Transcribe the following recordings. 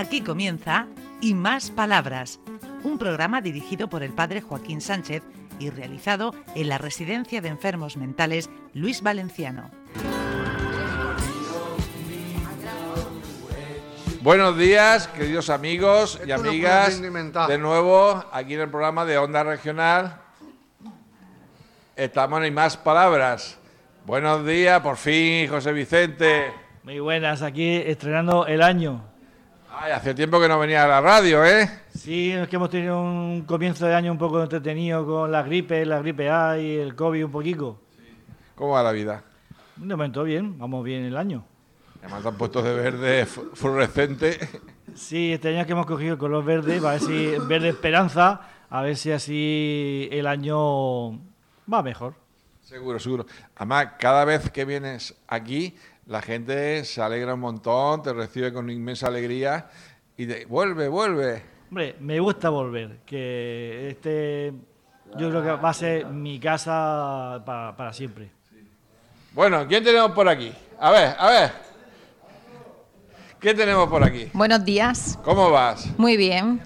Aquí comienza Y Más Palabras, un programa dirigido por el padre Joaquín Sánchez y realizado en la Residencia de Enfermos Mentales Luis Valenciano. Buenos días, queridos amigos y amigas. De nuevo, aquí en el programa de Onda Regional. Estamos en más palabras. Buenos días, por fin, José Vicente. Muy buenas, aquí estrenando el año. Ay, hace tiempo que no venía a la radio, ¿eh? Sí, es que hemos tenido un comienzo de año un poco entretenido con la gripe, la gripe A y el COVID un poquito. ¿Cómo va la vida? De momento bien, vamos bien el año. Además, han puesto de verde fluorescente. Sí, este año que hemos cogido el color verde, a ver si verde esperanza, a ver si así el año va mejor. Seguro, seguro. Además, cada vez que vienes aquí, la gente se alegra un montón, te recibe con inmensa alegría y te vuelve, vuelve. Hombre, me gusta volver, que este yo creo que va a ser mi casa para, para siempre. Bueno, ¿quién tenemos por aquí? A ver, a ver. ¿Qué tenemos por aquí? Buenos días. ¿Cómo vas? Muy bien.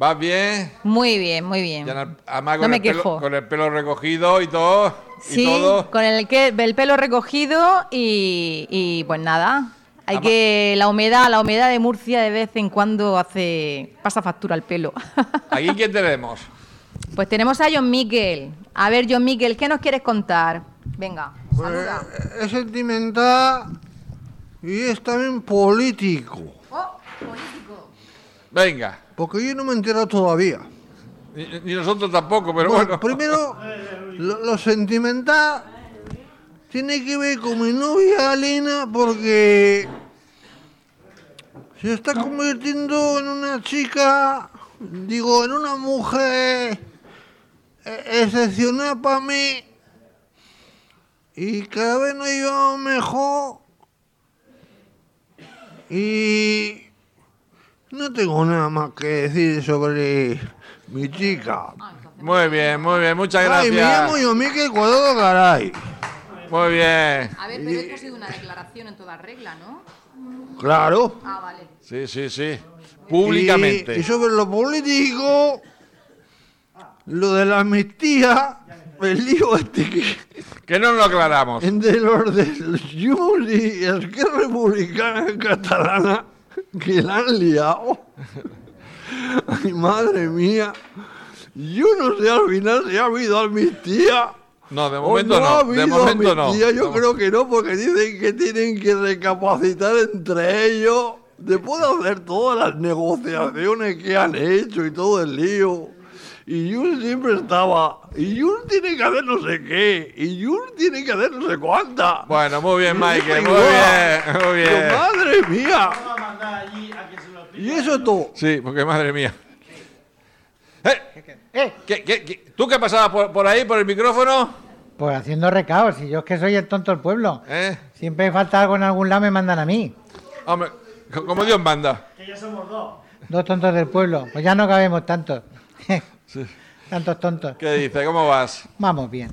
¿Vas bien? Muy bien, muy bien. Ya además No con, me el pelo, quejo. con el pelo recogido y todo. y Sí, todo. con el, que, el pelo recogido y, y pues nada. Hay que la humedad, la humedad de Murcia de vez en cuando hace pasa factura al pelo. ¿Aquí quién tenemos? pues tenemos a John Miquel. A ver, John Miquel, ¿qué nos quieres contar? Venga, Pues, saluda. es sentimental y es también político. Oh, político. Venga. Porque yo no me he enterado todavía. Ni, ni nosotros tampoco, pero Bueno, bueno. primero, lo, lo sentimental tiene que ver con mi novia Alina porque se está convirtiendo en una chica, digo, en una mujer eh, excepcional para mí y cada vez nos llevamos mejor y no tengo nada más que decir sobre mi chica. Muy bien, muy bien. Muchas Ay, me llamo gracias. yo Miquel Cuadrado Garay. Muy bien. A ver, pero esto ha sido una declaración en toda regla, ¿no? Claro. Ah, vale. Sí, sí, sí. Públicamente. Y, y sobre lo político, lo de la amnistía, el lío este que Que no lo aclaramos. entre los del Junts y Esquerra Republicana Catalana, que la han liado. Ay, madre mía. Yo no sé al final si ha habido amnistía. No, de o momento ha no. De habido momento no. amnistía. Yo No. creo que no, porque dicen que tienen que recapacitar entre ellos después de hacer todas las negociaciones que han hecho y todo el lío. Y Jun siempre estaba. Y Jun tiene que hacer no sé qué. Y Jun tiene que hacer no sé cuánta. Bueno, muy bien, da Muy bien, muy Pero, bien. madre mía. Y eso es todo. Sí, porque madre mía. ¿Eh? ¿Qué, qué, qué? tú qué pasabas por, por ahí, por el micrófono? Pues haciendo recados, y yo es que soy el tonto del pueblo. ¿Eh? Siempre falta algo en algún lado, me mandan a mí. Hombre, co- como Dios manda. Dos tontos del pueblo. Pues ya no cabemos tantos. Tantos tontos. ¿Qué dice? ¿Cómo vas? Vamos bien.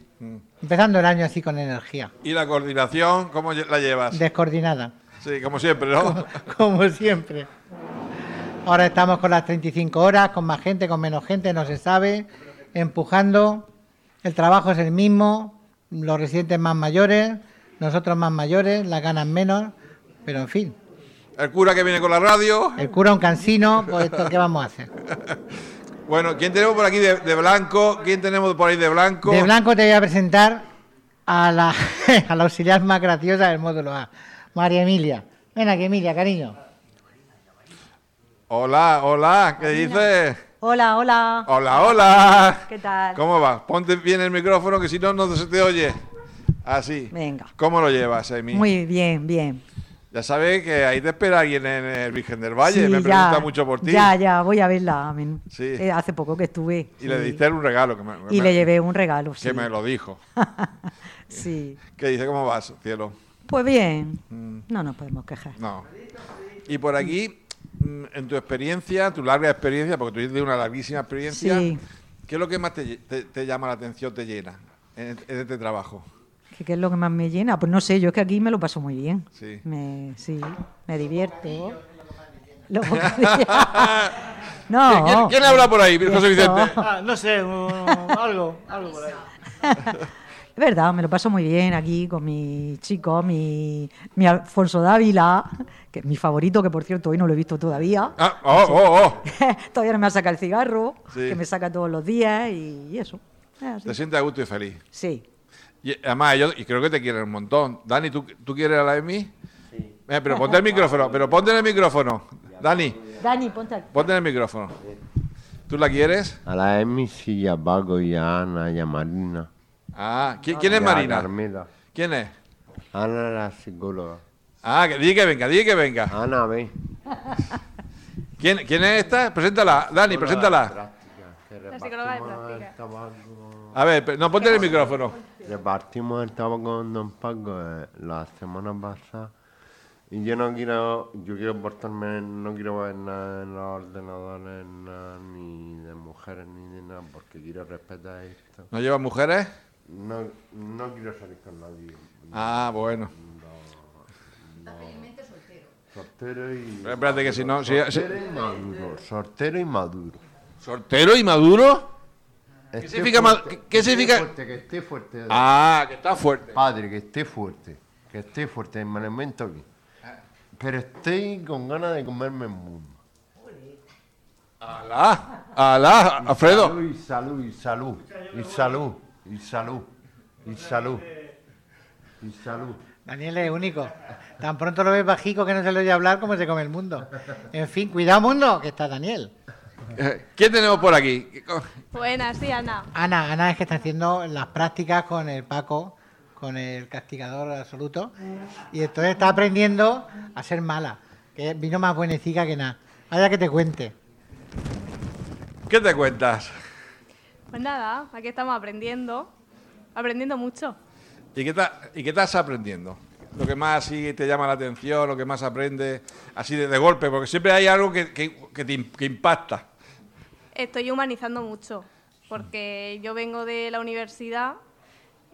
Empezando el año así con energía. ¿Y la coordinación? ¿Cómo la llevas? Descoordinada. Sí, como siempre, ¿no? Como siempre. Ahora estamos con las 35 horas, con más gente, con menos gente, no se sabe. Empujando. El trabajo es el mismo. Los residentes más mayores. Nosotros más mayores. Las ganan menos. Pero en fin. El cura que viene con la radio. El cura un cansino, pues esto, ¿qué vamos a hacer? Bueno, ¿quién tenemos por aquí de, de blanco? ¿Quién tenemos por ahí de blanco? De blanco te voy a presentar a la, a la auxiliar más graciosa del módulo A, María Emilia. Ven aquí, Emilia, cariño. Hola, hola, ¿qué dices? Hola, hola. Hola, hola. ¿Qué tal? ¿Cómo va? Ponte bien el micrófono que si no, no se te oye. Así. Venga. ¿Cómo lo llevas, Emi? Muy bien, bien. Ya sabes que ahí te espera alguien en el Virgen del Valle. Sí, Me ya, pregunta mucho por ti. Ya, ya, voy a verla. men. Sí. Eh, hace poco que estuve. Y le diste un regalo. Que me, Y me- le llevé un regalo, Que me lo dijo. Sí. ¿Qué dice? ¿Cómo vas, cielo? Pues bien, Mm. no nos podemos quejar. No. Y por aquí, en tu experiencia, tu larga experiencia, porque tú tienes una larguísima experiencia, Sí. ¿qué es lo que más te, lle- te- te llama la atención, te llena en, en este trabajo? ¿Qué, qué es lo que más me llena? Pues no sé, yo es que aquí me lo paso muy bien. Sí. Me, sí, me divierto. Los bocadillos. no. ¿Quién, quién habla por ahí, José Vicente? Ah, no sé, algo, algo por ahí. Es verdad, me lo paso muy bien aquí con mi chico, mi, mi Alfonso Dávila, que es mi favorito, que por cierto hoy no lo he visto todavía. Ah, oh, oh, oh. Todavía no me ha sacado el cigarro, Sí. que me saca todos los días y, y eso. Es. Te sientes a gusto y feliz. Sí. Y además, ellos, y creo que te quieren un montón. Dani, ¿tú, tú quieres a la Emi? Sí. pero ponte el micrófono, pero ponte en el micrófono. Dani, Dani, ponte aquí. ponte en el micrófono. ¿Tú la quieres? A la Emi sí, y a Paco y a Ana y a Marina. Ah, ¿quién, quién es Marina? Carmela. ¿Quién es? Ana la psicóloga. Ah, que, di que venga, di que venga. Ana, ve. ¿Quién, ¿Quién es esta? Preséntala, Dani, preséntala. La psicóloga de práctica. A ver, no, ponte el micrófono. Repartimos el tabaco con Don Paco eh, la semana pasada. Y yo no quiero, yo quiero portarme, no quiero ver nada en los ordenadores, nada, ni de mujeres ni de nada, porque quiero respetar esto. ¿No llevas mujeres? No, no quiero salir con nadie. Ah, bueno. Soltero y. Pero espérate que si no... si- si- Soltero y maduro. Soltero y maduro. ¿Soltero y maduro? Esté significa fuerte, qué- qué significa- fuerte, que esté fuerte. Ah, que está fuerte. Padre, que esté fuerte. Que esté fuerte. Me lo invento aquí. Pero estoy con ganas de comerme el mundo. Alá, alá, Alfredo. Salud y salud y salud. Y salud. Y salud. Y salud. Y salud. Daniel es único. Tan pronto lo ves bajico que no se lo oye hablar como se come el mundo. En fin, cuidado mundo, que está Daniel. Eh, ¿Quién tenemos por aquí? Buenas, sí, Ana. Ana, Ana es que está haciendo las prácticas con el Paco, con el castigador absoluto. Y entonces está aprendiendo a ser mala. Que vino más buenecica que nada. Vaya que te cuente. ¿Qué te cuentas? Pues nada, aquí estamos aprendiendo. Aprendiendo mucho. ¿Y qué, ta- ¿Y qué estás aprendiendo? Lo que más así te llama la atención, lo que más aprendes, así de, de golpe, porque siempre hay algo que, que- que te que impacta. Estoy humanizando mucho. Porque yo vengo de la universidad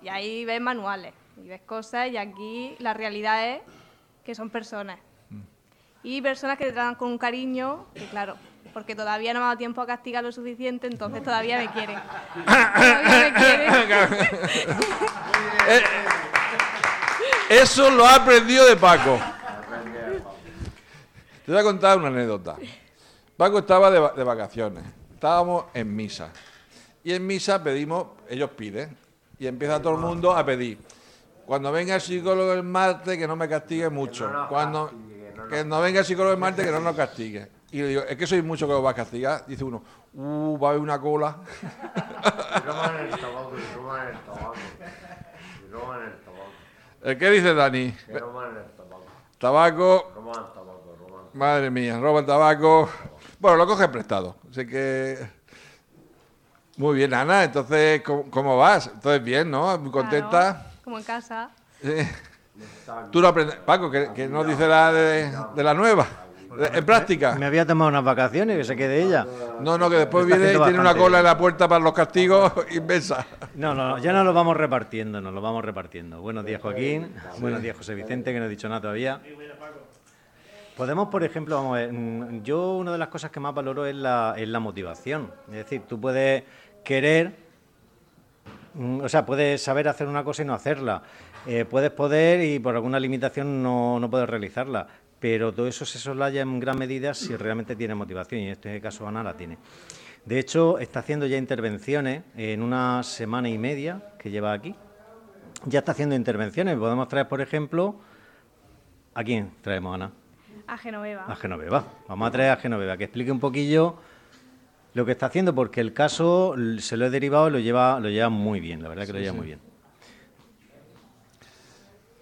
y ahí ves manuales y ves cosas y aquí la realidad es que son personas. Y personas que te tratan con un cariño, que claro, porque todavía no me ha dado tiempo a castigar lo suficiente, entonces todavía me quieren. Todavía me quieren. Eso lo ha aprendido de Paco. Te voy a contar una anécdota. Paco estaba de, de vacaciones. Estábamos en misa. Y en misa pedimos, ellos piden. Y empieza todo el mundo a pedir. Cuando venga el psicólogo el martes, que no me castigue mucho. Cuando que no venga el psicólogo el martes, que no nos castigue. Y le digo, es que soy mucho que os va a castigar. Dice uno, uh, va a haber una cola. roban el tabaco, y roban el tabaco. Y roban el tabaco. ¿El ¿Qué dice Dani? Que roban el tabaco. Tabaco, Roban tabaco, roban. Madre mía, roban tabaco. Bueno, lo coge prestado. Así que. Muy bien, Ana. Entonces, ¿cómo, cómo vas? Entonces, bien, ¿no? Muy contenta. Claro, como en casa. Sí. Tú lo aprendes. Paco, que, que nos dice la de, de la nueva. De- en práctica. Me había tomado unas vacaciones que se quede ella. No, no, que después viene y tiene una cola en la puerta para los castigos inmensa. No, no, ya nos lo vamos repartiendo, nos lo vamos repartiendo. Buenos días, Joaquín. Buenos días, José Vicente, que no he dicho nada todavía. Podemos, por ejemplo, vamos a ver, mm, yo una de las cosas que más valoro es la, es la motivación. Es decir, tú puedes querer, mm, o sea, puedes saber hacer una cosa y no hacerla. Eh, puedes poder y por alguna limitación no, no puedes realizarla. Pero todo eso se soslaya en gran medida si realmente tiene motivación, y en este caso Ana la tiene. De hecho, está haciendo ya intervenciones en una semana y media que lleva aquí. Ya está haciendo intervenciones. Podemos traer, por ejemplo, ¿a quién traemos, Ana? A Genoveva. A Genoveva. Vamos a traer a Genoveva, que explique un poquillo lo que está haciendo, porque el caso se lo he derivado y lo lleva, lo lleva muy bien, la verdad que lo lleva muy bien.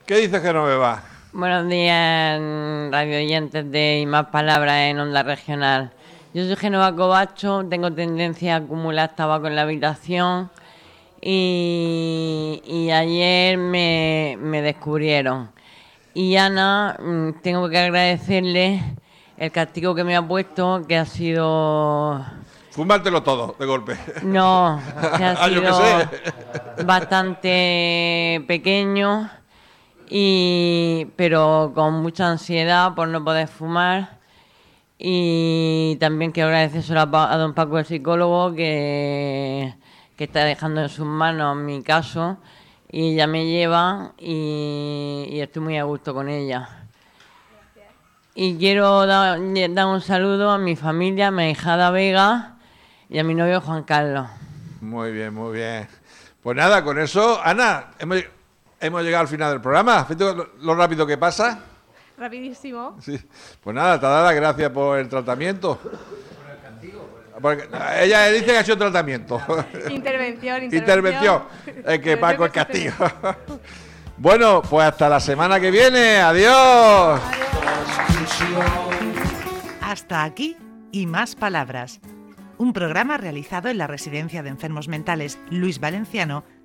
¿Qué dice Genoveva? Buenos días, radio oyentes de Y Más Palabras en Onda Regional. Yo soy Genova Cobacho, tengo tendencia a acumular tabaco en la habitación y, y ayer me, me descubrieron. Y Ana, mm, tengo que agradecerle el castigo que me ha puesto, que ha sido Fumártelo todo, de golpe. no, que ha Ah, yo sido sé. bastante pequeño, y, pero con mucha ansiedad por no poder fumar. Y también quiero agradecer a, a don Paco, el psicólogo, que, que está dejando en sus manos mi caso y ella me lleva y, y estoy muy a gusto con ella. Y quiero dar, dar un saludo a mi familia, a mi hijada Vega y a mi novio Juan Carlos. Muy bien, muy bien. Pues nada, con eso, Ana, hemos, hemos llegado al final del programa. ¿Has visto lo, rápido que pasa? Rapidísimo. Sí. Pues nada, te da las gracias por el tratamiento. Porque ella dice que ha sido tratamiento. Intervención, intervención. Intervención. Es que Paco es castigo. Bueno, pues hasta la semana que viene. Adiós. Hasta aquí y más palabras. Un programa realizado en la Residencia de Enfermos Mentales Luis Valenciano